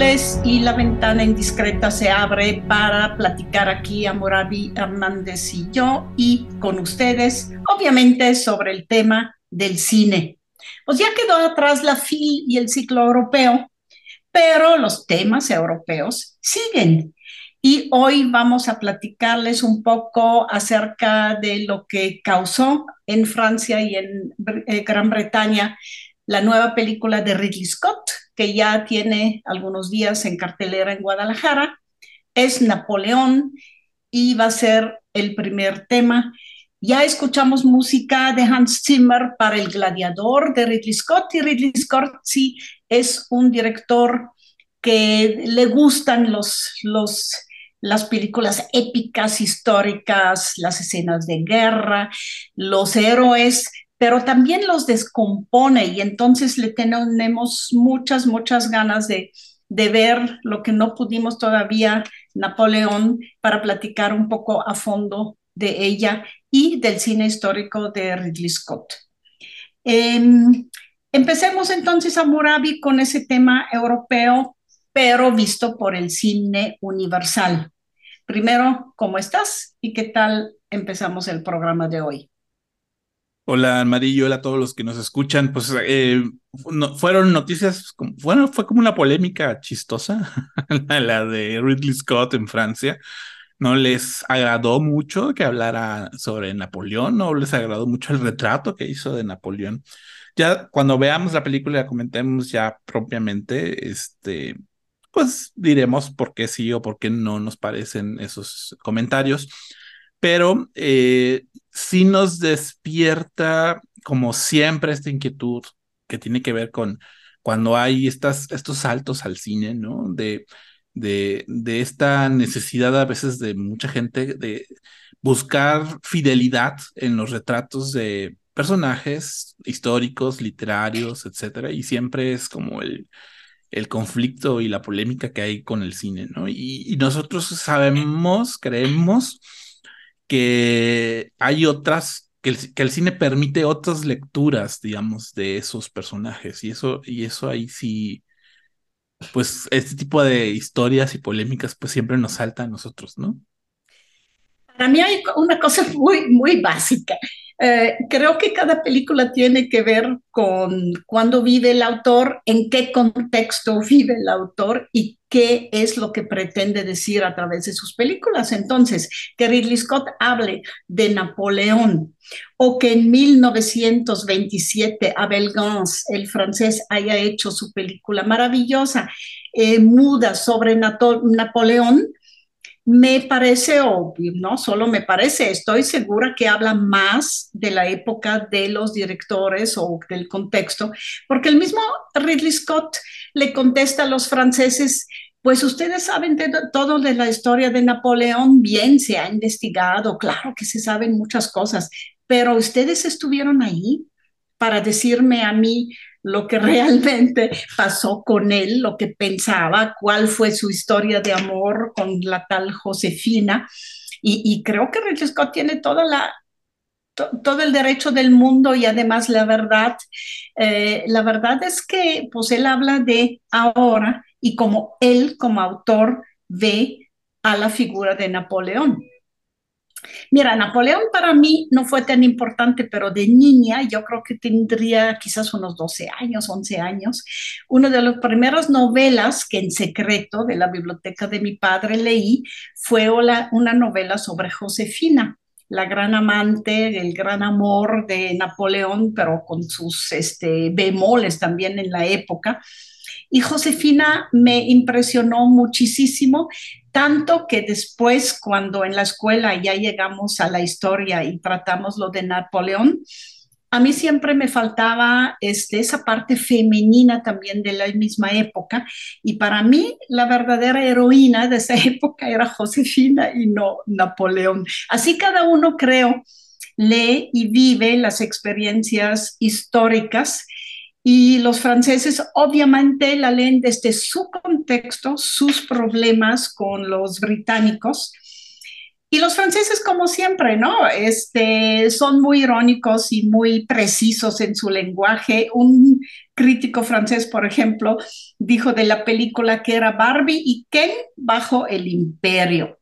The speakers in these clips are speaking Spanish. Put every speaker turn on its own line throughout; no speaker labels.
Y la ventana indiscreta se abre para platicar aquí a Moravi Hernández y yo y con ustedes, obviamente sobre el tema del cine. Pues ya quedó atrás la FIL y el ciclo europeo, pero los temas europeos siguen. Y hoy vamos a platicarles un poco acerca de lo que causó en Francia y en eh, Gran Bretaña la nueva película de Ridley Scott, que ya tiene algunos días en cartelera en Guadalajara, es Napoleón y va a ser el primer tema. Ya escuchamos música de Hans Zimmer para El Gladiador de Ridley Scott y Ridley Scott sí es un director que le gustan los, los, las películas épicas, históricas, las escenas de guerra, los héroes pero también los descompone y entonces le tenemos muchas, muchas ganas de, de ver lo que no pudimos todavía, Napoleón, para platicar un poco a fondo de ella y del cine histórico de Ridley Scott. Em, empecemos entonces a Murabi con ese tema europeo, pero visto por el cine universal. Primero, ¿cómo estás y qué tal empezamos el programa de hoy?
Hola, Amarillo, hola a todos los que nos escuchan. Pues eh, fueron noticias, bueno, fue como una polémica chistosa, la de Ridley Scott en Francia. No les agradó mucho que hablara sobre Napoleón, no les agradó mucho el retrato que hizo de Napoleón. Ya cuando veamos la película y la comentemos ya propiamente, este, pues diremos por qué sí o por qué no nos parecen esos comentarios pero eh, sí nos despierta, como siempre, esta inquietud que tiene que ver con cuando hay estas, estos saltos al cine, ¿no? De, de, de esta necesidad a veces de mucha gente de buscar fidelidad en los retratos de personajes históricos, literarios, etcétera, y siempre es como el, el conflicto y la polémica que hay con el cine, ¿no? Y, y nosotros sabemos, creemos que hay otras, que el, cine permite otras lecturas, digamos, de esos personajes. Y eso, y eso ahí sí, pues este tipo de historias y polémicas, pues siempre nos salta a nosotros, ¿no?
Para mí hay una cosa muy, muy básica. Eh, creo que cada película tiene que ver con cuándo vive el autor, en qué contexto vive el autor y qué es lo que pretende decir a través de sus películas. Entonces, que Ridley Scott hable de Napoleón o que en 1927 Abel Gans, el francés, haya hecho su película maravillosa, eh, muda sobre Napoleón, me parece obvio, no solo me parece, estoy segura que habla más de la época de los directores o del contexto, porque el mismo Ridley Scott le contesta a los franceses, pues ustedes saben de todo de la historia de Napoleón, bien se ha investigado, claro que se saben muchas cosas, pero ustedes estuvieron ahí para decirme a mí lo que realmente pasó con él, lo que pensaba, cuál fue su historia de amor con la tal Josefina. Y, creo que Scott tiene toda la todo el derecho del mundo y además la verdad. Eh, la verdad es que pues él habla de ahora y como él como autor ve a la figura de Napoleón. Mira, Napoleón para mí no fue tan importante, pero de niña, yo creo que tendría quizás unos 12 años, 11 años, una de las primeras novelas que en secreto de la biblioteca de mi padre leí fue una novela sobre Josefina la gran amante, el gran amor de Napoleón, pero con sus este, bemoles también en la época. Y Josefina me impresionó muchísimo, tanto que después, cuando en la escuela ya llegamos a la historia y tratamos lo de Napoleón, a mí siempre me faltaba este, esa parte femenina también de la misma época y para mí la verdadera heroína de esa época era Josefina y no Napoleón. Así cada uno creo lee y vive las experiencias históricas y los franceses obviamente la leen desde su contexto, sus problemas con los británicos y los franceses, como siempre, ¿no? Este, son muy irónicos y muy precisos en su lenguaje. Un crítico francés, por ejemplo, dijo de la película que era Barbie y Ken bajo el imperio.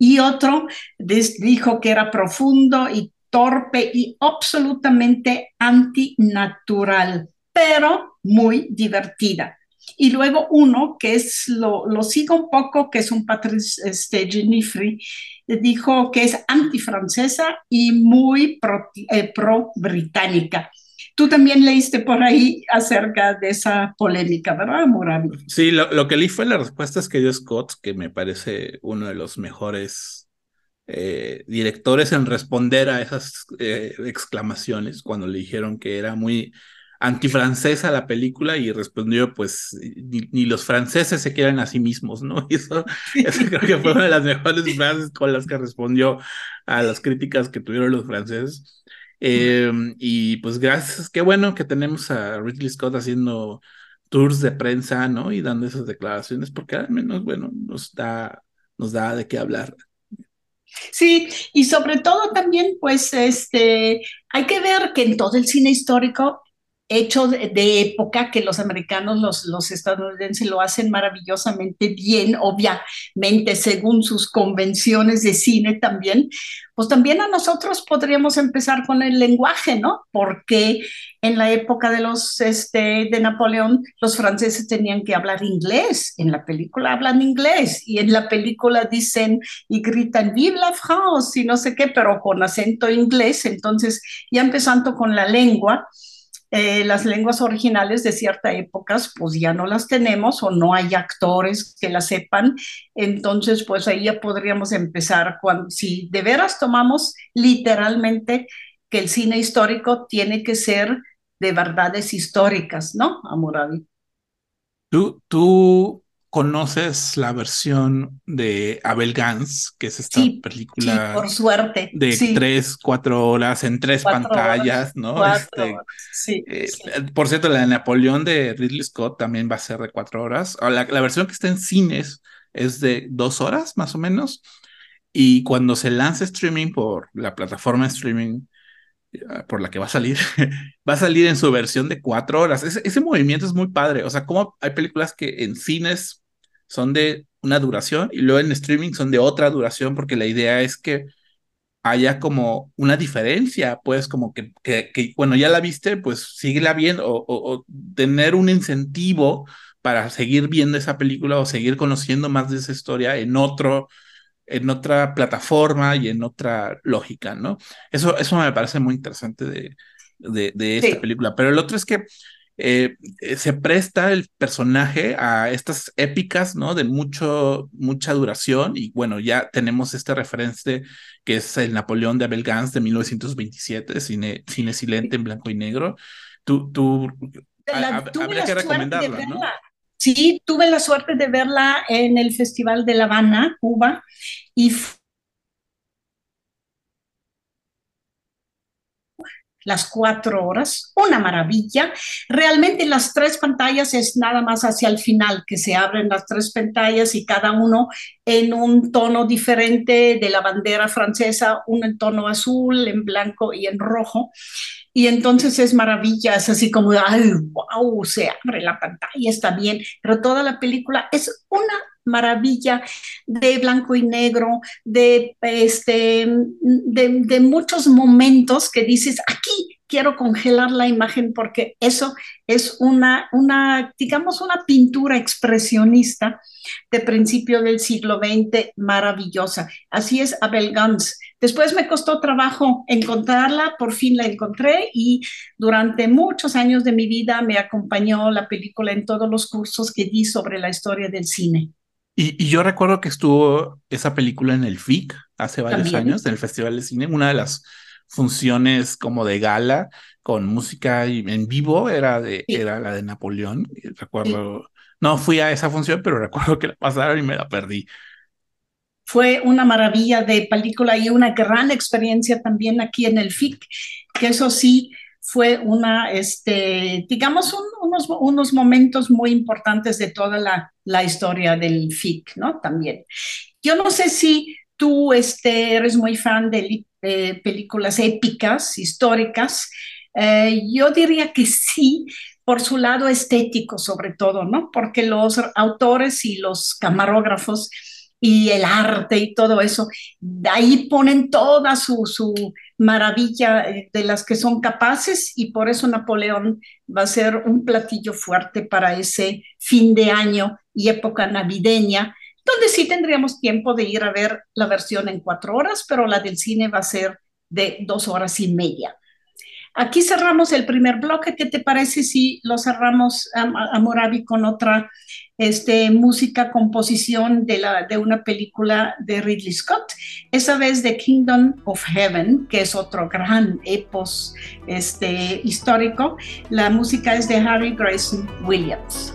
Y otro dijo que era profundo y torpe y absolutamente antinatural, pero muy divertida. Y luego uno, que es, lo, lo sigo un poco, que es un Patrice este, Genifri, dijo que es antifrancesa y muy eh, pro-británica. Tú también leíste por ahí acerca de esa polémica, ¿verdad, Murabi?
Sí, lo, lo, que leí fue las respuestas que dio Scott, que me parece uno de los mejores eh, directores en responder a esas eh, exclamaciones cuando le dijeron que era muy antifrancesa la película y respondió, pues, ni, los franceses se quieren a sí mismos, ¿no? Y eso, creo que fue una de las mejores frases con las que respondió a las críticas que tuvieron los franceses. Em, y pues gracias, qué bueno que tenemos a Ridley Scott haciendo tours de prensa, ¿no? Y dando esas declaraciones, porque al menos, bueno, nos da, nos da de qué hablar.
Sí, y sobre todo también, pues, este, hay que ver que en todo el cine histórico hecho de, época que los americanos, los, estadounidenses lo hacen maravillosamente bien, obviamente según sus convenciones de cine también, pues también a nosotros podríamos empezar con el lenguaje, ¿no? Porque en la época de los este, de Napoleón los franceses tenían que hablar inglés, en la película hablan inglés y en la película dicen y gritan vive la France y no sé qué, pero con acento inglés, entonces ya empezando con la lengua eh, las lenguas originales de ciertas épocas pues ya no las tenemos o no hay actores que las sepan, entonces pues ahí ya podríamos empezar cuando si de veras tomamos literalmente que el cine histórico tiene que ser de verdades históricas, ¿no, Amurabi?
Tú, tú conoces la versión de Abel Gans, que es esta película
por suerte.
de tres, cuatro horas en tres pantallas, ¿no? Este, eh, por cierto, la de Napoleón de Ridley Scott también va a ser de cuatro horas. La, la versión que está en cines es de dos horas, más o menos. Y cuando se lanza streaming por la plataforma de streaming Ah, por la que va a salir, va a salir en su versión de cuatro horas. Ese, movimiento es muy padre. O sea, como hay películas que en cines son de una duración y luego en streaming son de otra duración, porque la idea es que haya como una diferencia, pues como que, que, bueno, ya la viste, pues síguela viendo o, tener un incentivo para seguir viendo esa película o seguir conociendo más de esa historia en otro en otra plataforma y en otra lógica, ¿no? Eso, eso me parece muy interesante de, de, esta película. Pero el otro es que eh, se presta el personaje a estas épicas, ¿no? De mucho, mucha duración. Y bueno, ya tenemos este referente que es el Napoleón de Abel Gans de 1927, cine, cine silente en blanco y negro. Tú, tú, habría que recomendarla, ¿no?
Sí, tuve la suerte de verla en el Festival de La Habana, Cuba, y las cuatro horas, una maravilla. Realmente las tres pantallas es nada más hacia el final que se abren las tres pantallas y cada uno en un tono diferente de la bandera francesa, uno en tono azul, en blanco y en rojo. Y entonces es maravilla, es así como, ay, wow, se abre la pantalla, está bien, pero toda la película es una maravilla de blanco y negro, de, este, de, de muchos momentos que dices, aquí quiero congelar la imagen porque eso es una, una, digamos, una pintura expresionista de principio del siglo XX maravillosa. Así es Abel Gans. Después me costó trabajo encontrarla, por fin la encontré y durante muchos años de mi vida me acompañó la película en todos los cursos que di sobre la historia del cine.
Y, yo recuerdo que estuvo esa película en el FIC hace varios años, en el Festival de Cine, una de las funciones como de gala con música en vivo, era, de, era la de Napoleón. Recuerdo, no fui a esa función, pero recuerdo que la pasaron y me la perdí.
Fue una maravilla de película y una gran experiencia también aquí en el FIC, que eso sí, fue una, este, digamos, unos, unos momentos muy importantes de toda la, la, historia del FIC, ¿no? También. Yo no sé si tú este, eres muy fan de, películas épicas, históricas. Eh, yo diría que sí, por su lado estético sobre todo, ¿no? Porque los autores y los camarógrafos y el arte y todo eso, ahí ponen toda su, su maravilla eh, de las que son capaces y por eso Napoleón va a ser un platillo fuerte para ese fin de año y época navideña, donde sí tendríamos tiempo de ir a ver la versión en cuatro horas, pero la del cine va a ser de dos horas y media. Aquí cerramos el primer bloque. ¿Qué te parece si lo cerramos a, Moravi con otra este, música, composición de, una película de Ridley Scott? Esa vez de Kingdom of Heaven, que es otro gran epos este, histórico. La música es de Harry Grayson Williams.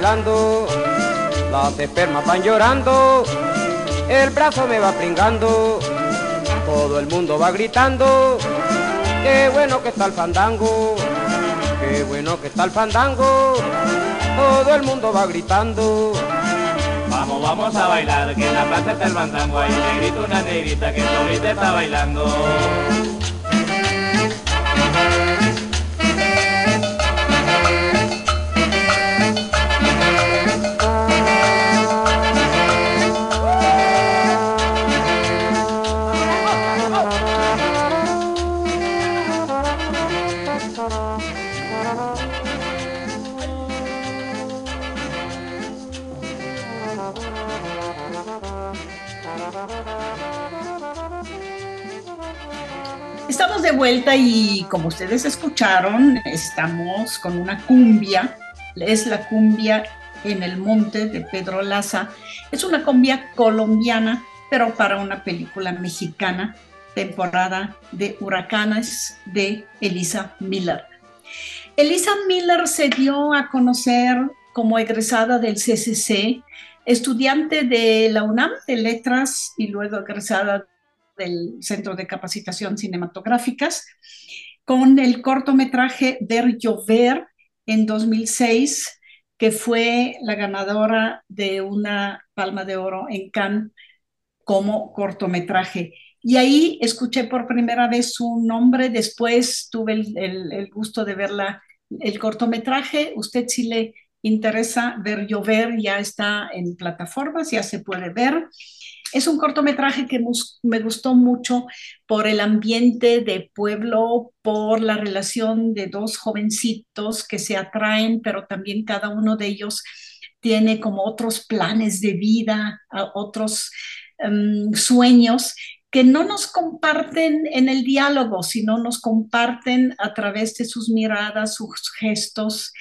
Bailando. Las espermas van llorando, el brazo me va pringando, todo el mundo va gritando. Qué bueno que está el fandango, qué bueno que está el fandango, todo el mundo va gritando.
Vamos, vamos a bailar, que en la plaza está el bandango, hay negrito, una negrita que ahorita está bailando.
Vuelta y como ustedes escucharon, estamos con una cumbia, es la cumbia en el monte de Pedro Laza. Es una cumbia colombiana, pero para una película mexicana, temporada de huracanes de Elisa Miller. Elisa Miller se dio a conocer como egresada del CCC, estudiante de la UNAM de Letras y luego egresada del Centro de Capacitación Cinematográficas, con el cortometraje Ver Llover en 2006, que fue la ganadora de una palma de oro en Cannes como cortometraje. Y ahí escuché por primera vez su nombre, después tuve el, gusto de verla, el cortometraje, usted si le interesa ver llover, ya está en plataformas, ya se puede ver. Es un cortometraje que me gustó mucho por el ambiente de pueblo, por la relación de dos jovencitos que se atraen, pero también cada uno de ellos tiene como otros planes de vida, otros em, sueños que no nos comparten en el diálogo, sino nos comparten a través de sus miradas, sus gestos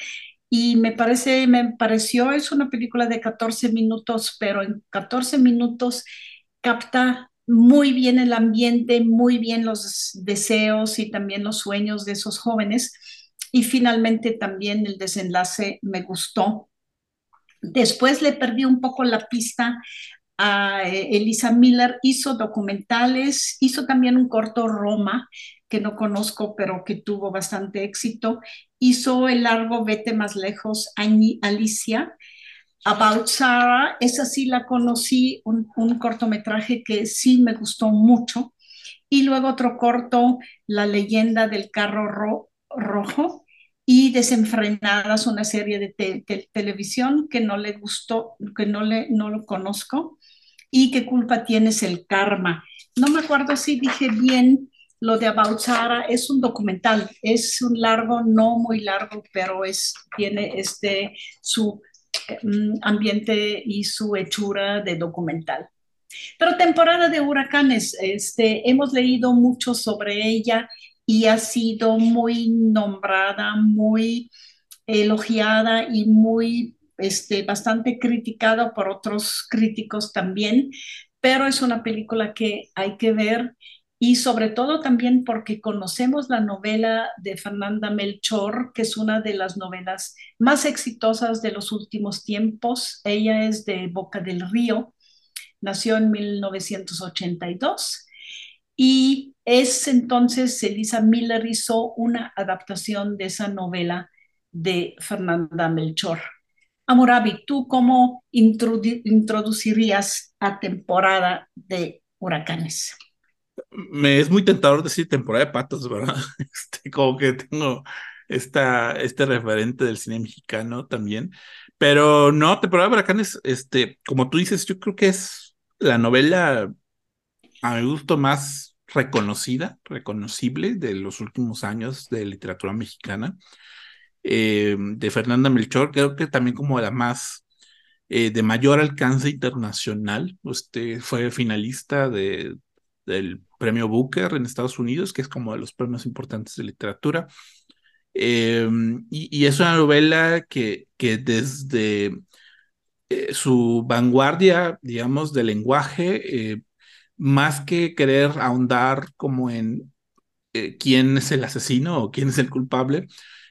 y me parece, me pareció, es una película de 14 minutos, pero en 14 minutos capta muy bien el ambiente, muy bien los deseos y también los sueños de esos jóvenes. Y finalmente también el desenlace me gustó. Después le perdí un poco la pista a eh, Elisa Miller, hizo documentales, hizo también un corto Roma, que no conozco, pero que tuvo bastante éxito. Hizo el largo Vete más lejos, Alicia. About Sarah, esa sí la conocí, un, cortometraje que sí me gustó mucho. Y luego otro corto, La leyenda del carro rojo y Desenfrenadas, una serie de, televisión que no le gustó, que no, le, no lo conozco. Y qué culpa tienes el karma. No me acuerdo si dije bien lo de About Sarah es un documental, es un largo, no muy largo, pero es, tiene este, su mm, ambiente y su hechura de documental. Pero temporada de huracanes, este, hemos leído mucho sobre ella y ha sido muy nombrada, muy elogiada y muy este, bastante criticada por otros críticos también, pero es una película que hay que ver y sobre todo también porque conocemos la novela de Fernanda Melchor, que es una de las novelas más exitosas de los últimos tiempos. Ella es de Boca del Río, nació en 1982 y es entonces Elisa Miller hizo una adaptación de esa novela de Fernanda Melchor. Amorabi, ¿tú cómo introducirías a temporada de huracanes?
Me es muy tentador decir temporada de patos, ¿verdad? Este, como que tengo esta, este referente del cine mexicano también. Pero no, temporada de huracanes, este, como tú dices, yo creo que es la novela a mi gusto más reconocida, reconocible de los últimos años de literatura mexicana. Eh, de Fernanda Melchor, creo que también como la más eh, de mayor alcance internacional. Usted fue finalista de, del premio Booker en Estados Unidos, que es como de los premios importantes de literatura. Em, y, es una novela que, desde eh, su vanguardia, digamos, de lenguaje, eh, más que querer ahondar como en eh, quién es el asesino o quién es el culpable,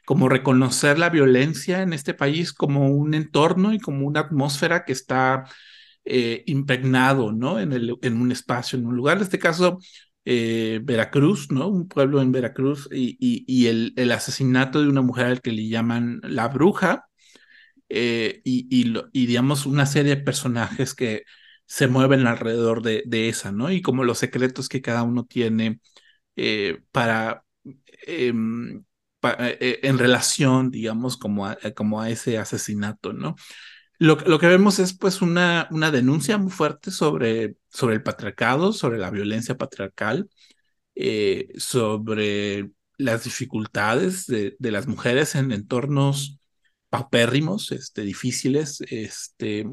como reconocer la violencia en este país como un entorno y como una atmósfera que está eh, impregnado, ¿no? En, el, en un espacio, en un lugar. En este caso, eh, Veracruz, ¿no? Un pueblo en Veracruz y, el, asesinato de una mujer al que le llaman la bruja. eh, y, y, digamos, una serie de personajes que se mueven alrededor de, esa, ¿no? Y como los secretos que cada uno tiene para, em, en relación, digamos, como a, como a ese asesinato, ¿no? Lo, lo, que vemos es pues una, una denuncia muy fuerte sobre, sobre el patriarcado, sobre la violencia patriarcal, sobre las dificultades de, de, las mujeres en entornos paupérrimos, este, difíciles, este,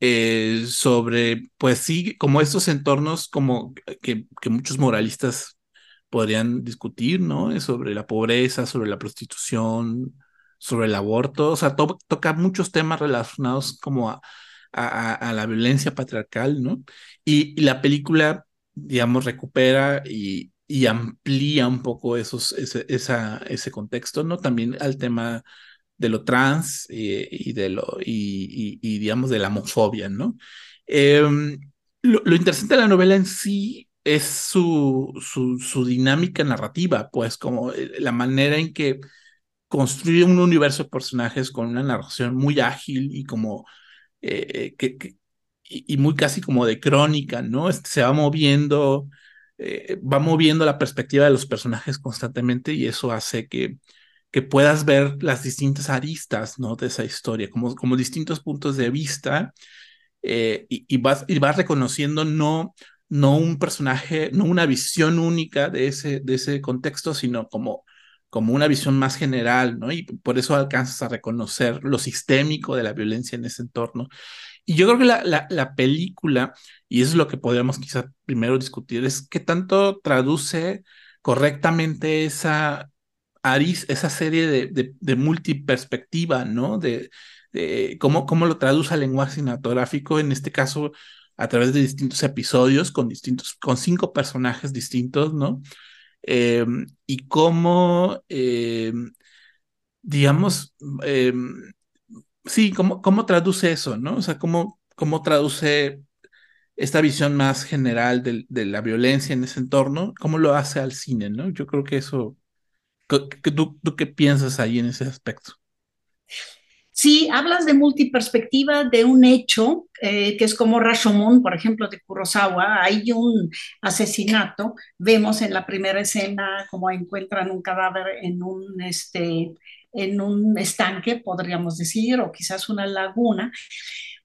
eh, sobre, pues sí, como estos entornos como que, que muchos moralistas podrían discutir, ¿no? Sobre la pobreza, sobre la prostitución, sobre el aborto, o sea, toca muchos temas relacionados como a, la violencia patriarcal, ¿no? Y, la película, digamos, recupera y, y amplía un poco esos, ese, ese contexto, ¿no? También al tema de lo trans y, y de lo, y, digamos, de la homofobia, ¿no? Eh, lo, interesante de la novela en sí es su, su, su, dinámica narrativa, pues como eh, la manera en que construye un universo de personajes con una narración muy ágil y como eh, que, que y, muy casi como de crónica, ¿no? Este, se va moviendo, eh, va moviendo la perspectiva de los personajes constantemente y eso hace que, que puedas ver las distintas aristas, ¿no? De esa historia, como, como distintos puntos de vista eh, y, y, vas, y vas reconociendo no, no un personaje, no una visión única de ese, de ese contexto, sino como, como una visión más general, ¿no? Y por eso alcanzas a reconocer lo sistémico de la violencia en ese entorno. Y yo creo que la, la, la película, y eso es lo que podríamos quizás primero discutir, es qué tanto traduce correctamente esa, esa serie de, de, de multiperspectiva, ¿no? De, de cómo, cómo, lo traduce al lenguaje cinematográfico, en este caso a través de distintos episodios con distintos, con cinco personajes distintos, ¿no? Eh, y cómo, eh, digamos, eh, sí, cómo, cómo traduce eso, ¿no? O sea, cómo, cómo traduce esta visión más general de, de, la violencia en ese entorno, cómo lo hace al cine, ¿no? Yo creo que eso ¿Tú, tú qué piensas ahí en ese aspecto?
Sí, hablas de multiperspectiva de un hecho eh, que es como Rashomon, por ejemplo, de Kurosawa. Hay un asesinato. Vemos en la primera escena cómo encuentran un cadáver en un, este, en un estanque, podríamos decir, o quizás una laguna.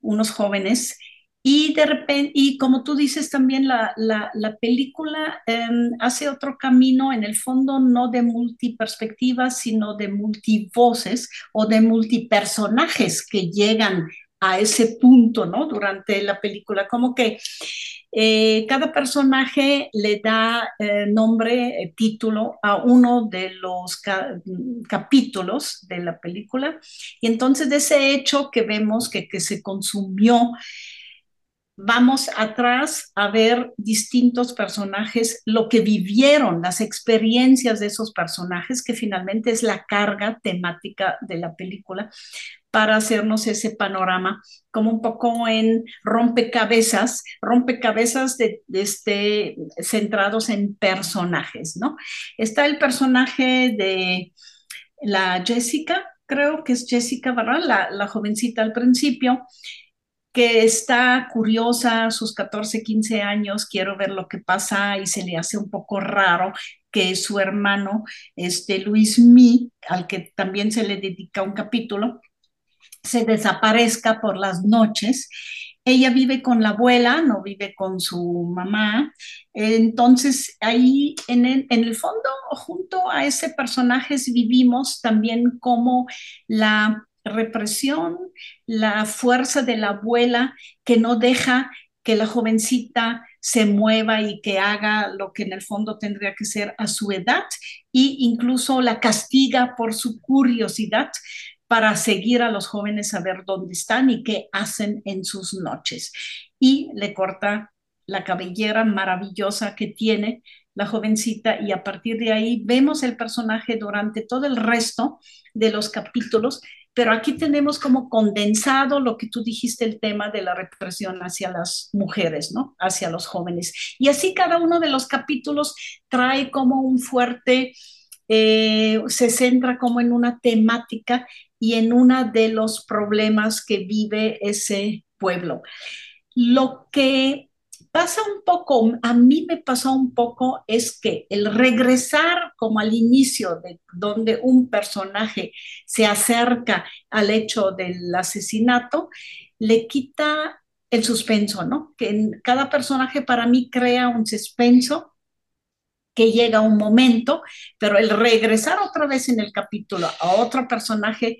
Unos jóvenes y de repente, y como tú dices también, la, la, la película eh, hace otro camino, en el fondo no de multiperspectivas, sino de multivoces o de multipersonajes que llegan a ese punto, ¿no? Durante la película, como que eh, cada personaje le da eh, nombre, eh, título a uno de los ca capítulos de la película. Y entonces de ese hecho que vemos que, que se consumió, vamos atrás a ver distintos personajes, lo que vivieron, las experiencias de esos personajes, que finalmente es la carga temática de la película, para hacernos ese panorama como un poco en rompecabezas, rompecabezas de, este, centrados en personajes, ¿no? Está el personaje de la Jessica, creo que es Jessica. La, la jovencita al principio, que está curiosa a sus 14, 15 años, quiero ver lo que pasa y se le hace un poco raro que su hermano, este Luis Mi, al que también se le dedica un capítulo, se desaparezca por las noches. Ella vive con la abuela, no vive con su mamá. Entonces, ahí en el, en el fondo, junto a ese personaje, vivimos también como la represión, la fuerza de la abuela que no deja que la jovencita se mueva y que haga lo que en el fondo tendría que ser a su edad e incluso la castiga por su curiosidad para seguir a los jóvenes a ver dónde están y qué hacen en sus noches. Y le corta la cabellera maravillosa que tiene la jovencita y a partir de ahí vemos el personaje durante todo el resto de los capítulos pero aquí tenemos como condensado lo que tú dijiste, el tema de la represión hacia las mujeres, ¿no? Hacia los jóvenes. Y así cada uno de los capítulos trae como un fuerte eh, se centra como en una temática y en uno de los problemas que vive ese pueblo. Lo que pasa un poco, a mí me pasó un poco, es que el regresar como al inicio de donde un personaje se acerca al hecho del asesinato, le quita el suspenso, ¿no? Que en cada personaje para mí crea un suspenso que llega un momento, pero el regresar otra vez en el capítulo a otro personaje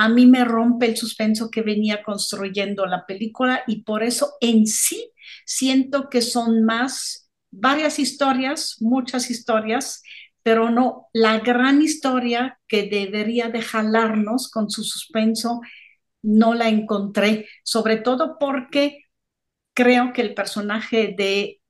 a mí me rompe el suspenso que venía construyendo la película y por eso en sí siento que son más varias historias, muchas historias, pero no la gran historia que debería de jalarnos con su suspenso, no la encontré, sobre todo porque creo que el personaje de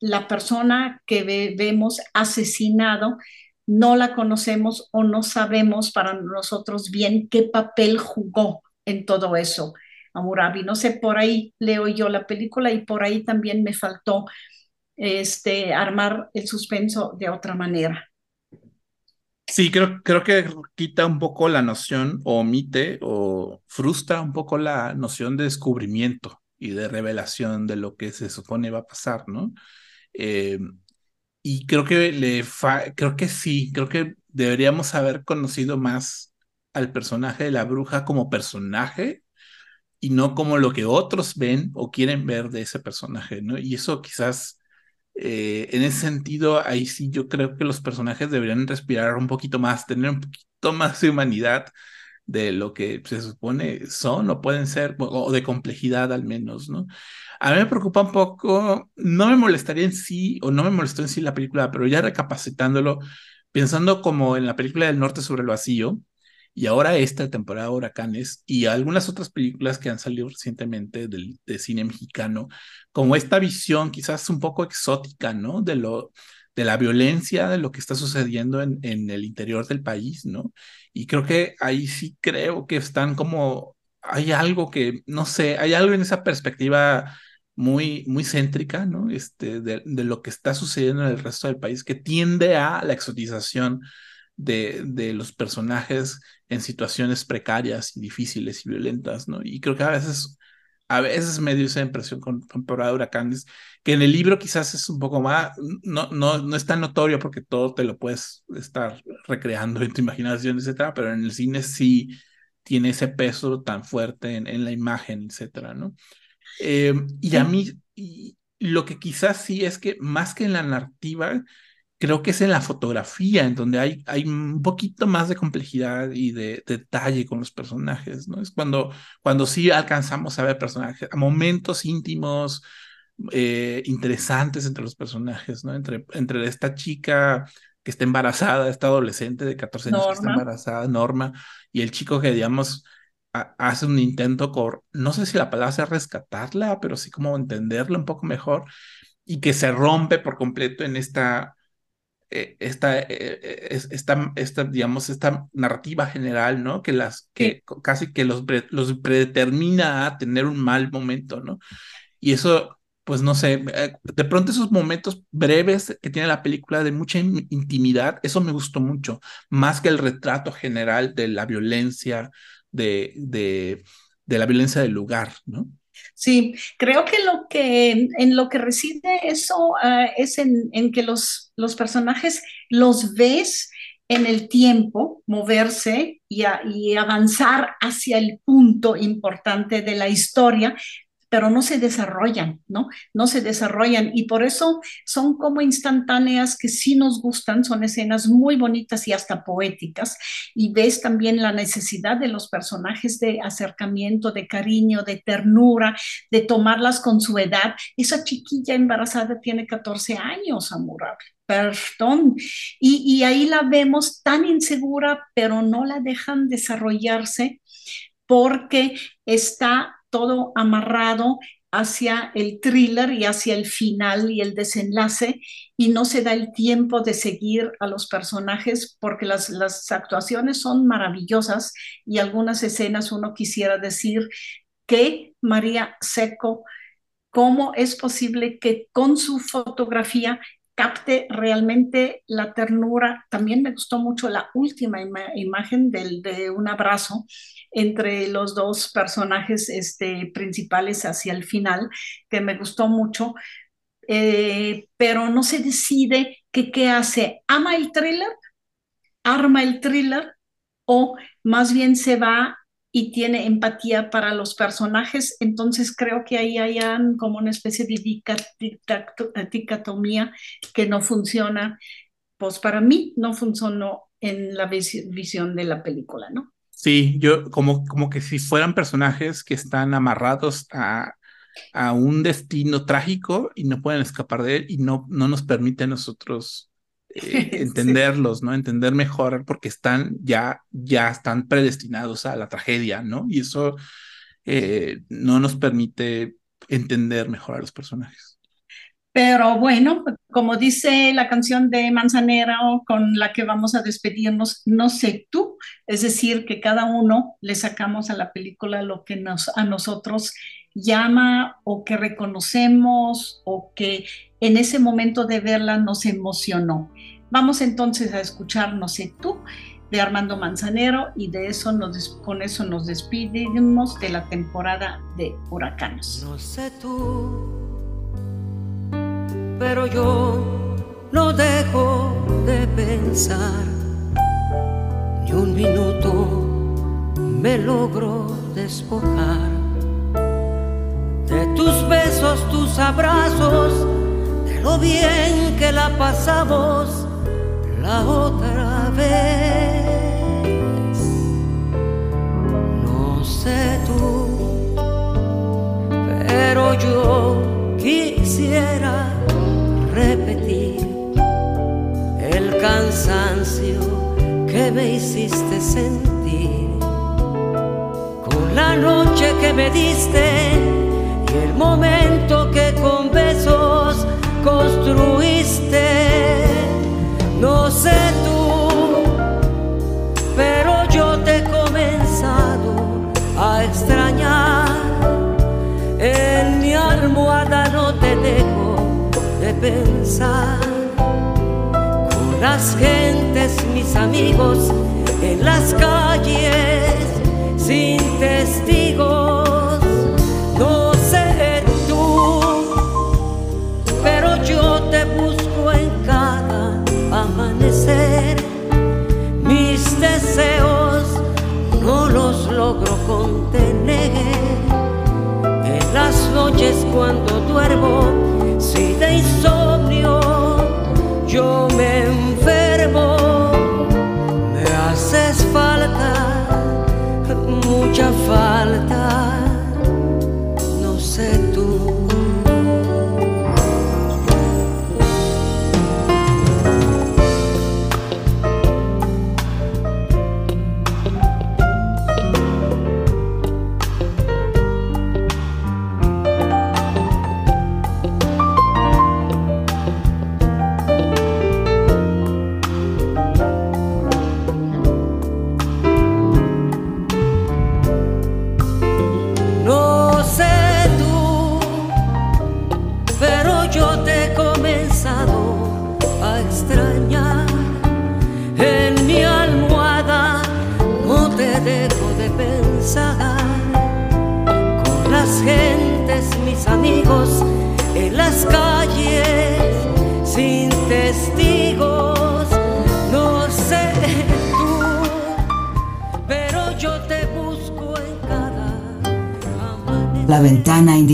la persona que vemos asesinado no la conocemos o no sabemos para nosotros bien qué papel jugó en todo eso Amurabi. No sé, por ahí leo yo la película y por ahí también me faltó este, armar el suspenso de otra manera.
Sí, creo, creo que quita un poco la noción o omite o frustra un poco la noción de descubrimiento y de revelación de lo que se supone va a pasar, ¿no? Eh, y creo que le creo que sí, creo que deberíamos haber conocido más al personaje de la bruja como personaje y no como lo que otros ven o quieren ver de ese personaje, ¿no? Y eso quizás eh, en ese sentido, ahí sí yo creo que los personajes deberían respirar un poquito más, tener un poquito más de humanidad de lo que se supone son o pueden ser, o de complejidad al menos, ¿no? A mí me preocupa un poco, no me molestaría en sí, o no me molestó en sí la película, pero ya recapacitándolo, pensando como en la película del norte sobre el vacío, y ahora esta temporada de Huracanes, y algunas otras películas que han salido recientemente del, de cine mexicano, como esta visión quizás un poco exótica, ¿no? De lo de la violencia, de lo que está sucediendo en, en el interior del país, ¿no? Y creo que ahí sí creo que están como, hay algo que, no sé, hay algo en esa perspectiva muy, muy céntrica, ¿no? Este, de, de, lo que está sucediendo en el resto del país, que tiende a la exotización de, de los personajes en situaciones precarias y difíciles y violentas, ¿no? Y creo que a veces, a veces me dio esa impresión con temporada de huracanes, que en el libro quizás es un poco más, no, no, no es tan notorio porque todo te lo puedes estar recreando en tu imaginación, etcétera, pero en el cine sí tiene ese peso tan fuerte en, en la imagen, etcétera, ¿no? Eh, y a mí, y lo que quizás sí es que más que en la narrativa, creo que es en la fotografía, en donde hay, hay un poquito más de complejidad y de, detalle con los personajes, ¿no? Es cuando, cuando sí alcanzamos a ver personajes, a momentos íntimos, eh, interesantes entre los personajes, ¿no? Entre, entre esta chica que está embarazada, esta adolescente de 14 años que está embarazada, Norma, y el chico que, digamos, hace un intento por, no sé si la palabra sea rescatarla, pero sí como entenderla un poco mejor y que se rompe por completo en esta, eh, esta, eh, esta, esta, digamos, esta narrativa general, ¿no? Que las, que casi que los, los predetermina a tener un mal momento, ¿no? Y eso, pues no sé, eh, de pronto esos momentos breves que tiene la película de mucha intimidad, eso me gustó mucho, más que el retrato general de la violencia de, de, la violencia del lugar, ¿no?
Sí, creo que lo que en lo que reside eso uh, es en, en, que los, los personajes los ves en el tiempo moverse y, y, avanzar hacia el punto importante de la historia, pero no se desarrollan, ¿no? No se desarrollan y por eso son como instantáneas que sí nos gustan, son escenas muy bonitas y hasta poéticas y ves también la necesidad de los personajes de acercamiento, de cariño, de ternura, de tomarlas con su edad. Esa chiquilla embarazada tiene 14 años, amorable perdón. Y, y, ahí la vemos tan insegura, pero no la dejan desarrollarse porque está todo amarrado hacia el thriller y hacia el final y el desenlace y no se da el tiempo de seguir a los personajes porque las, las actuaciones son maravillosas y algunas escenas uno quisiera decir que María Seco, ¿cómo es posible que con su fotografía capte realmente la ternura. También me gustó mucho la última imagen del, de un abrazo entre los dos personajes este, principales hacia el final, que me gustó mucho, eh, pero no se decide que qué hace. ¿Ama el thriller? ¿Arma el thriller? ¿O más bien se va y tiene empatía para los personajes, entonces creo que ahí hay como una especie de dicotomía que no funciona, pues para mí no funcionó en la visión de la película, ¿no?
Sí, yo como, como que si fueran personajes que están amarrados a, a un destino trágico y no pueden escapar de él y no, no nos permite a nosotros eh, entenderlos, ¿no? Entender mejor porque están ya, ya están predestinados a la tragedia, ¿no? Y eso eh, no nos permite entender mejor a los personajes.
Pero bueno, como dice la canción de Manzanero con la que vamos a despedirnos, no sé tú, es decir, que cada uno le sacamos a la película lo que nos, a nosotros llama o que reconocemos o que en ese momento de verla nos emocionó. Vamos entonces a escuchar No sé tú de Armando Manzanero y de eso con eso nos despedimos de la temporada de huracanes.
No sé tú, pero yo no dejo de pensar ni un minuto me logro despojar de tus besos, tus abrazos, de lo bien que la pasamos la otra vez. No sé tú, pero yo quisiera repetir el cansancio que me hiciste sentir con la noche que me diste el momento que con besos construiste. No sé tú, pero yo te he comenzado a extrañar. En mi almohada no te dejo de pensar. Con las gentes, mis amigos, en las calles, sin testigos deseos no los logro contener. En las noches cuando duermo, si de insomnio yo me enfermo,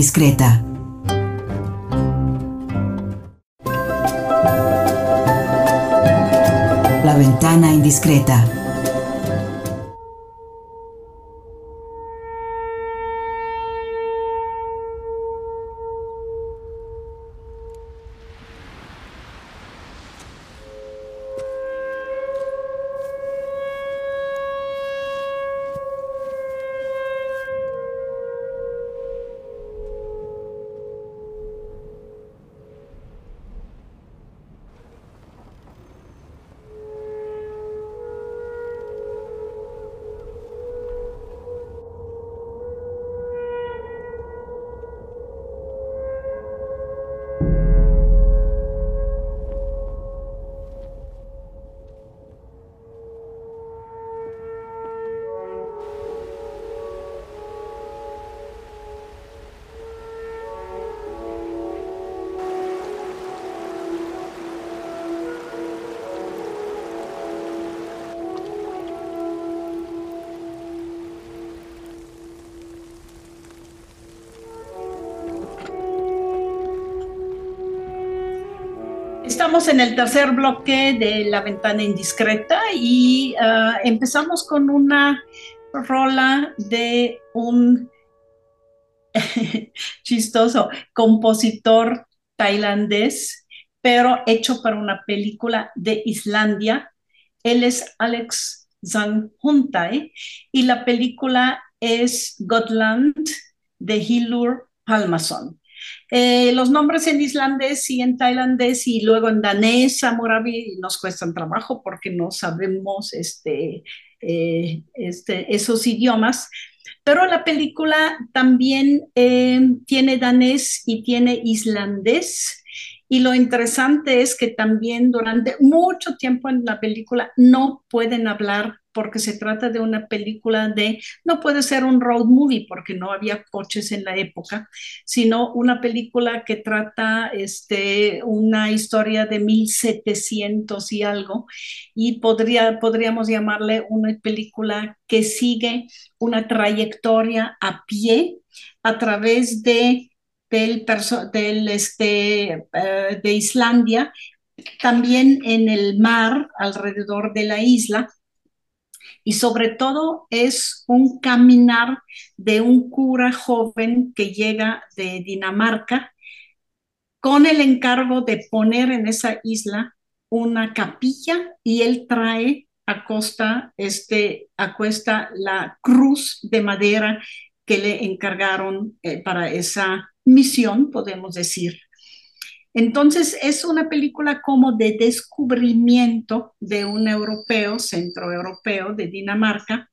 indiscreta.
Estamos en el tercer bloque de La Ventana Indiscreta y uh, empezamos con una rola de un chistoso compositor tailandés, pero hecho para una película de Islandia. Él es Alex Zanghuntai y la película es Gotland de Hilur Palmason. Eh, los nombres en islandés y en tailandés y luego en danés, Moravi, nos cuestan trabajo porque no sabemos este, eh, este, esos idiomas. Pero la película también eh, tiene danés y tiene islandés. Y lo interesante es que también durante mucho tiempo en la película no pueden hablar porque se trata de una película de, no puede ser un road movie porque no había coches en la época, sino una película que trata este, una historia de 1700 y algo, y podría, podríamos llamarle una película que sigue una trayectoria a pie a través de del, del este, eh, de Islandia, también en el mar alrededor de la isla, y sobre todo es un caminar de un cura joven que llega de Dinamarca con el encargo de poner en esa isla una capilla y él trae a costa, este, a cuesta la cruz de madera que le encargaron eh, para esa misión, podemos decir. Entonces es una película como de descubrimiento de un europeo, centroeuropeo de Dinamarca,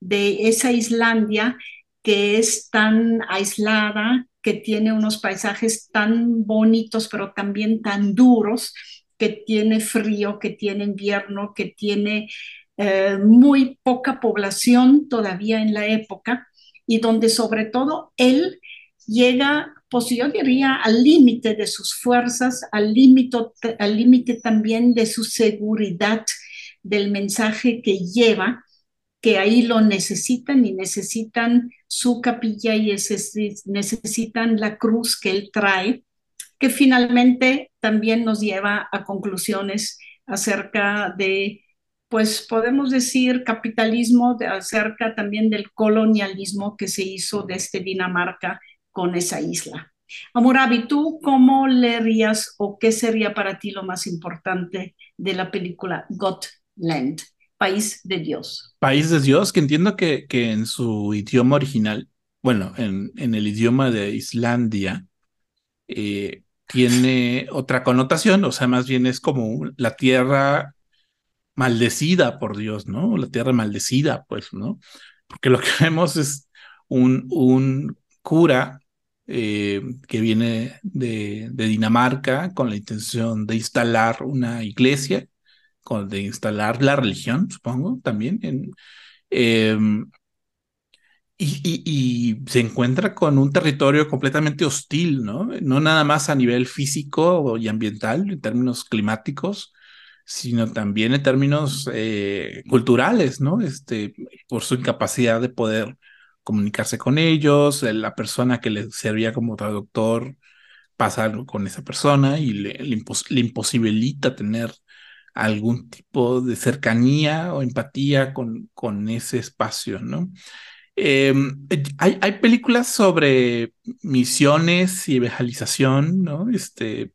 de esa Islandia que es tan aislada, que tiene unos paisajes tan bonitos, pero también tan duros, que tiene frío, que tiene invierno, que tiene eh, muy poca población todavía en la época y donde sobre todo él llega pues yo diría al límite de sus fuerzas, al límite al límite también de su seguridad del mensaje que lleva, que ahí lo necesitan y necesitan su capilla y necesitan la cruz que él trae, que finalmente también nos lleva a conclusiones acerca de, pues podemos decir, capitalismo, de, acerca también del colonialismo que se hizo desde Dinamarca con esa isla. Amurabi, ¿tú cómo leerías o qué sería para ti lo más importante de la película Gotland, País de Dios?
País de Dios, que entiendo que, que en su idioma original, bueno, en, en el idioma de Islandia, eh, tiene otra connotación, o sea, más bien es como la tierra maldecida por Dios, ¿no? La tierra maldecida, pues, ¿no? Porque lo que vemos es un, un cura eh, que viene de, Dinamarca con la intención de instalar una iglesia, con, de instalar la religión, supongo, también. En, em, y, se encuentra con un territorio completamente hostil, ¿no? No nada más a nivel físico y ambiental, en términos climáticos, sino también en términos eh, culturales, ¿no? Este, por su incapacidad de poder comunicarse con ellos, eh, la persona que le servía como traductor pasa con esa persona y le, imposibilita tener algún tipo de cercanía o empatía con, con ese espacio, ¿no? Em, hay, hay, películas sobre misiones y evangelización, ¿no? Este,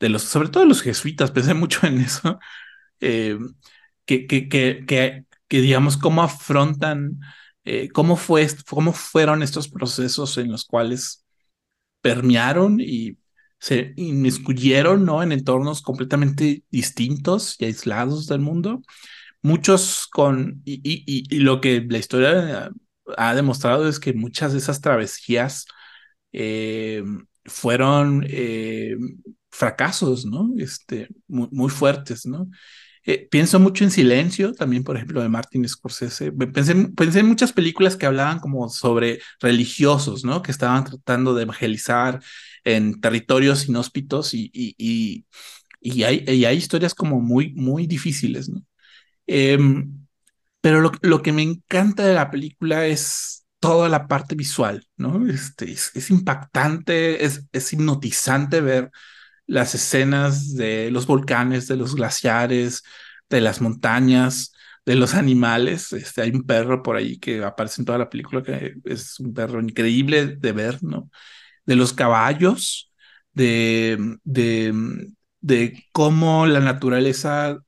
de los, sobre todo de los jesuitas, pensé mucho en eso, em, que, que, que, que, digamos, cómo afrontan eh, ¿cómo, fue, ¿cómo fueron estos procesos en los cuales permearon y se inmiscuyeron ¿no? en entornos completamente distintos y aislados del mundo? Muchos con, y, y, lo que la historia ha demostrado es que muchas de esas travesías eh, fueron eh, fracasos, ¿no? Este, muy, fuertes, ¿no? Eh, pienso mucho en Silencio, también, por ejemplo, de Martin Scorsese. Pensé, pensé, en muchas películas que hablaban como sobre religiosos, ¿no? Que estaban tratando de evangelizar en territorios inhóspitos y, y, y, hay, hay, historias como muy, muy difíciles, ¿no? Em, pero lo, lo, que me encanta de la película es toda la parte visual, ¿no? Este, es, es impactante, es, es hipnotizante ver las escenas de los volcanes, de los glaciares, de las montañas, de los animales. Este, hay un perro por ahí que aparece en toda la película que es un perro increíble de ver, ¿no? De los caballos, de, de, de cómo la naturaleza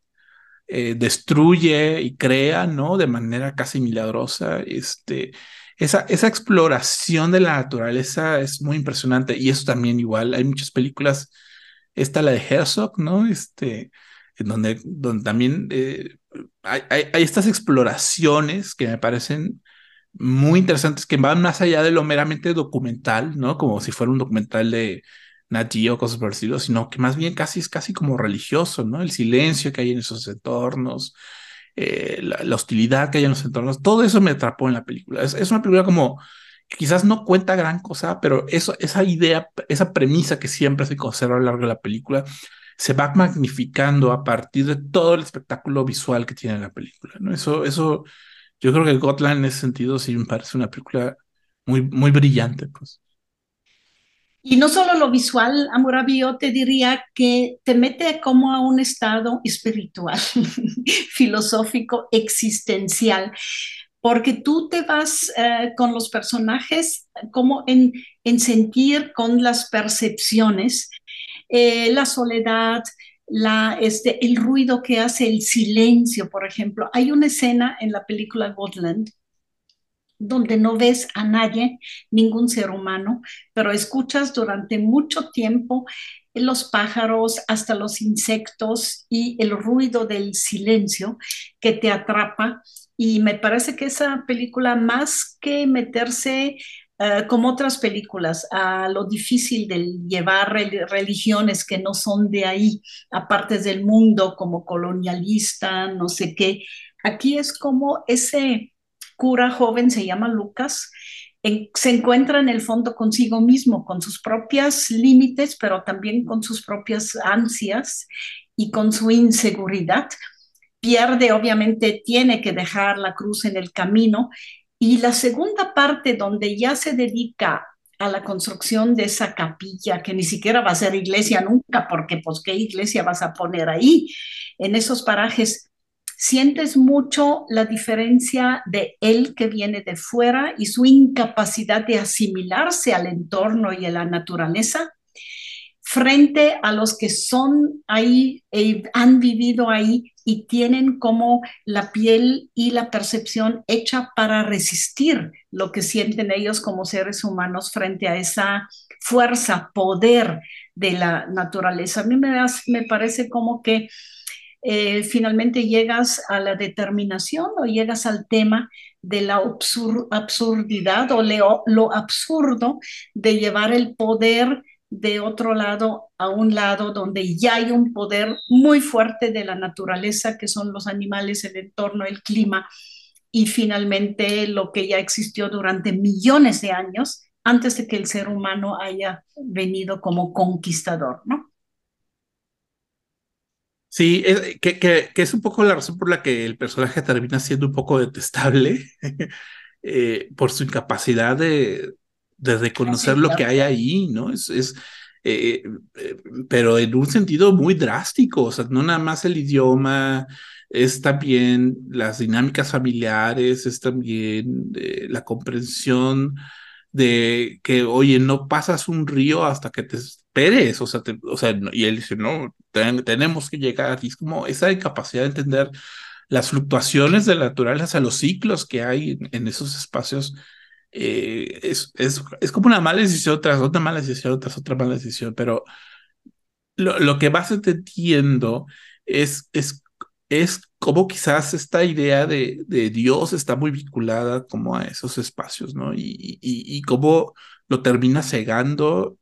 eh, destruye y crea, ¿no? De manera casi milagrosa. Este, esa, esa exploración de la naturaleza es muy impresionante y eso también igual. Hay muchas películas, esta la de Herzog, ¿no? Este, en donde, donde también eh, hay, hay, estas exploraciones que me parecen muy interesantes, que van más allá de lo meramente documental, ¿no? Como si fuera un documental de Nat o cosas por el sino que más bien casi es casi como religioso, ¿no? El silencio que hay en esos entornos, eh, la, hostilidad que hay en los entornos, todo eso me atrapó en la película. Es, es una película como quizás no cuenta gran cosa, pero eso, esa idea, esa premisa que siempre se conserva a lo largo de la película, se va magnificando a partir de todo el espectáculo visual que tiene la película. ¿no? Eso, eso, yo creo que Gotland en ese sentido sí me parece una película muy, muy brillante. Pues.
Y no solo lo visual, Amurabi, yo te diría que te mete como a un estado espiritual, filosófico, existencial, porque tú te vas eh, con los personajes como en, en sentir con las percepciones, eh, la soledad, la, este, el ruido que hace el silencio, por ejemplo. Hay una escena en la película Godland donde no ves a nadie, ningún ser humano, pero escuchas durante mucho tiempo los pájaros, hasta los insectos y el ruido del silencio que te atrapa. Y me parece que esa película, más que meterse uh, como otras películas, a lo difícil de llevar religiones que no son de ahí, a partes del mundo como colonialista, no sé qué, aquí es como ese cura joven, se llama Lucas, se encuentra en el fondo consigo mismo, con sus propias límites, pero también con sus propias ansias y con su inseguridad. Pierde, obviamente, tiene que dejar la cruz en el camino. Y la segunda parte, donde ya se dedica a la construcción de esa capilla, que ni siquiera va a ser iglesia nunca, porque pues qué iglesia vas a poner ahí, en esos parajes sientes mucho la diferencia de él que viene de fuera y su incapacidad de asimilarse al entorno y a la naturaleza frente a los que son ahí, eh, han vivido ahí y tienen como la piel y la percepción hecha para resistir lo que sienten ellos como seres humanos frente a esa fuerza, poder de la naturaleza. A mí me, me parece como que eh, finalmente llegas a la determinación o llegas al tema de la absurdidad o lo absurdo de llevar el poder de otro lado a un lado donde ya hay un poder muy fuerte de la naturaleza, que son los animales, el entorno, el clima, y finalmente lo que ya existió durante millones de años antes de que el ser humano haya venido como conquistador, ¿no?
Sí, que, que, es un poco la razón por la que el personaje termina siendo un poco detestable, eh, por su incapacidad de, de reconocer lo que hay ahí, ¿no? Es, es eh, eh, pero en un sentido muy drástico, o sea, no nada más el idioma, es también las dinámicas familiares, es también la comprensión de que, oye, no pasas un río hasta que te esperes, o sea, o sea y él dice, no, tenemos que llegar, y es como esa incapacidad de entender las fluctuaciones de la naturaleza, los ciclos que hay en, esos espacios, eh, es, es, es, como una mala decisión tras otra mala decisión tras otra mala decisión, pero lo, lo que vas entendiendo es, es es como quizás esta idea de, de, Dios está muy vinculada como a esos espacios, ¿no? Y, y, y cómo lo termina cegando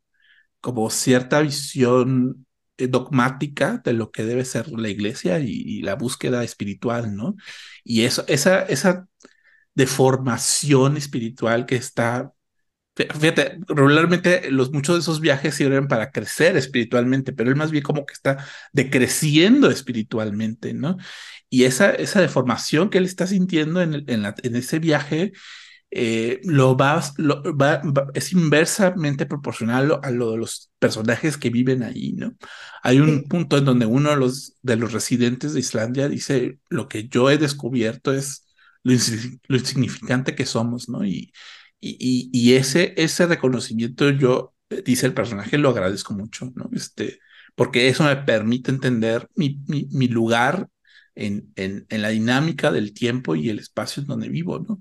como cierta visión dogmática de lo que debe ser la iglesia y, la búsqueda espiritual, ¿no? Y eso, esa, esa deformación espiritual que está Fíjate, regularmente los, muchos de esos viajes sirven para crecer espiritualmente, pero él más bien como que está decreciendo espiritualmente, ¿no? Y esa, esa deformación que él está sintiendo en, en, la, en ese viaje eh, lo, va, lo va, es inversamente proporcional a lo de los personajes que viven ahí, ¿no? Hay un punto en donde uno de los, de los residentes de Islandia dice, lo que yo he descubierto es lo, insignificante que somos, ¿no? Y, y, y, ese, ese reconocimiento yo, dice el personaje, lo agradezco mucho, ¿no? Este, porque eso me permite entender mi, mi, mi lugar en, en, en, la dinámica del tiempo y el espacio en donde vivo, ¿no?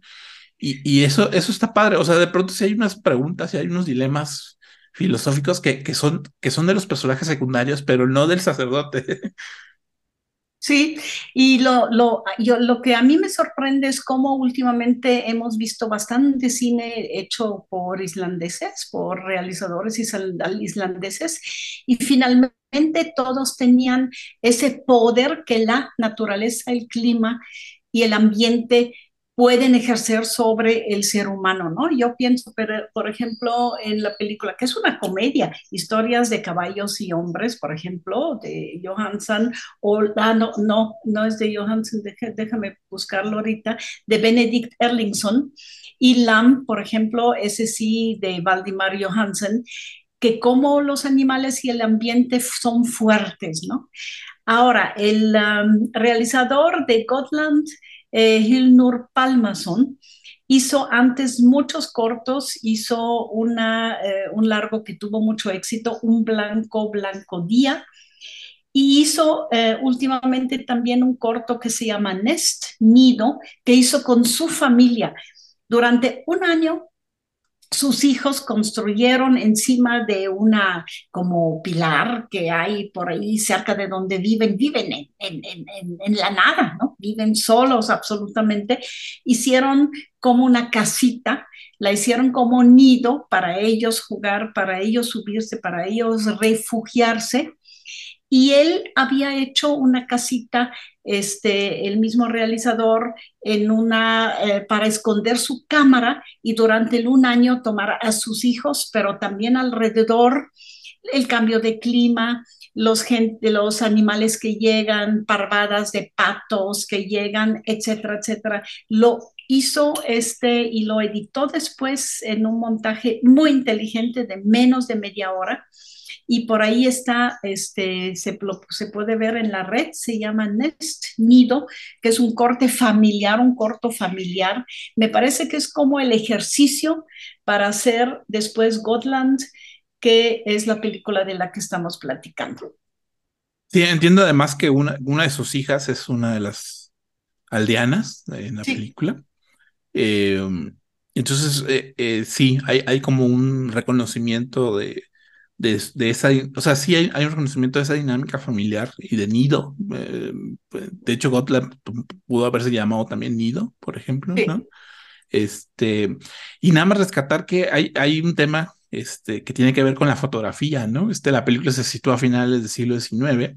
Y, y eso, eso está padre, o sea, de pronto si hay unas preguntas y hay unos dilemas filosóficos que, que, son, que son de los personajes secundarios, pero no del sacerdote.
Sí, y lo, lo, yo, lo que a mí me sorprende es cómo últimamente hemos visto bastante cine hecho por islandeses, por realizadores islandeses, y finalmente todos tenían ese poder que la naturaleza, el clima y el ambiente pueden ejercer sobre el ser humano, ¿no? Yo pienso, por ejemplo, en la película, que es una comedia, historias de caballos y hombres, por ejemplo, de Johansson, o, ah, no, no, no es de Johansson, déjame buscarlo ahorita, de Benedict Erlingson, y Lam, por ejemplo, ese sí, de Valdimar Johansson, que como los animales y el ambiente son fuertes, ¿no? Ahora, el um, realizador de Gotland, eh, Hilnur Palmason, hizo antes muchos cortos, hizo una, eh, un largo que tuvo mucho éxito, Un Blanco Blanco Día, y hizo eh, últimamente también un corto que se llama Nest, Nido, que hizo con su familia. Durante un año sus hijos construyeron encima de una como pilar que hay por ahí cerca de donde viven, viven en, en, en, la nada, ¿no? Viven solos absolutamente. Hicieron como una casita, la hicieron como nido para ellos jugar, para ellos subirse, para ellos refugiarse y él había hecho una casita, este, el mismo realizador, en una, eh, para esconder su cámara y durante un año tomar a sus hijos, pero también alrededor el cambio de clima, los, gente, los animales que llegan, parvadas de patos que llegan, etcétera, etcétera. Lo hizo este y lo editó después en un montaje muy inteligente de menos de media hora y por ahí está, este, se, se, puede ver en la red, se llama Nest Nido, que es un corte familiar, un corto familiar. Me parece que es como el ejercicio para hacer después Gotland, que es la película de la que estamos platicando.
Sí, entiendo además que una, una de sus hijas es una de las aldeanas en la sí. película. Eh, entonces, eh, eh, sí, hay, hay como un reconocimiento de, de, esa, o sea, sí hay, hay, un reconocimiento de esa dinámica familiar y de nido. Eh, pues, de hecho, Gotland pudo haberse llamado también nido, por ejemplo, sí. ¿no? Este, y nada más rescatar que hay, hay un tema este, que tiene que ver con la fotografía, ¿no? Este, la película se sitúa a finales del siglo XIX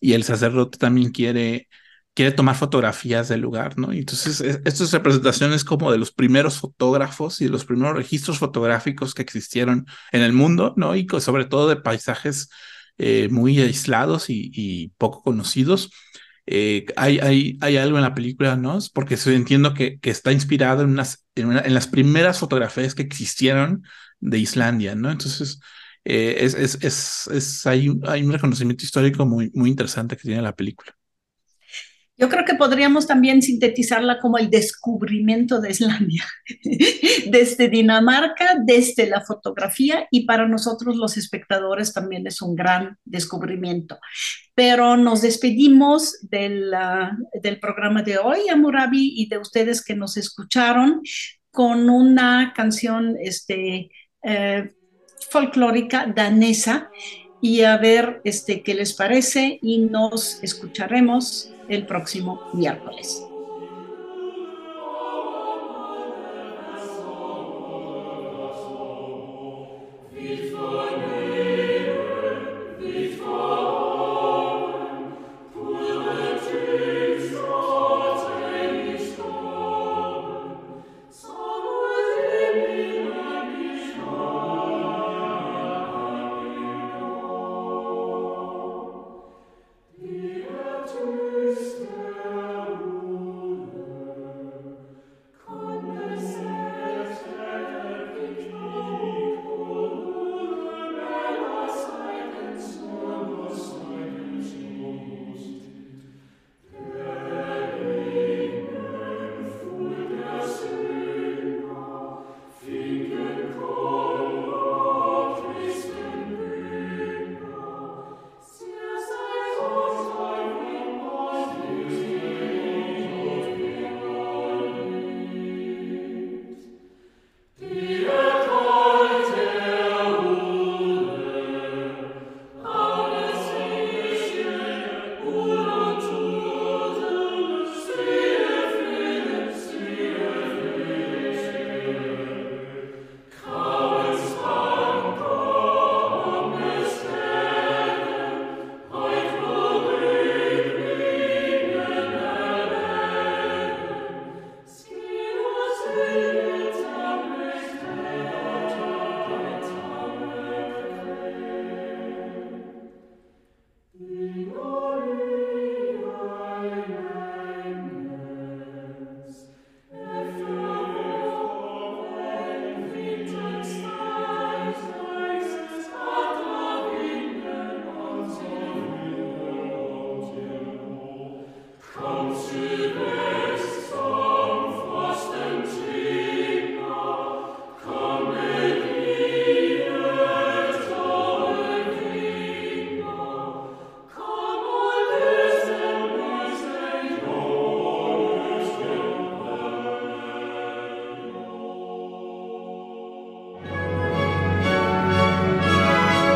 y el sacerdote también quiere quiere tomar fotografías del lugar, ¿no? Y entonces, estas representaciones como de los primeros fotógrafos y los primeros registros fotográficos que existieron en el mundo, ¿no? Y sobre todo de paisajes eh, muy aislados y, poco conocidos. Eh, hay, hay, hay, algo en la película, ¿no? Porque entiendo que, que está inspirado en, unas, en, una, en, las primeras fotografías que existieron de Islandia, ¿no? Entonces, eh, es, es, es, es, hay, hay un reconocimiento histórico muy, muy interesante que tiene la película.
Yo creo que podríamos también sintetizarla como el descubrimiento de Islandia, desde Dinamarca, desde la fotografía y para nosotros los espectadores también es un gran descubrimiento. Pero nos despedimos del, del programa de hoy, Amurabi, y de ustedes que nos escucharon con una canción este, eh, folclórica danesa y a ver este, qué les parece y nos escucharemos el próximo miércoles.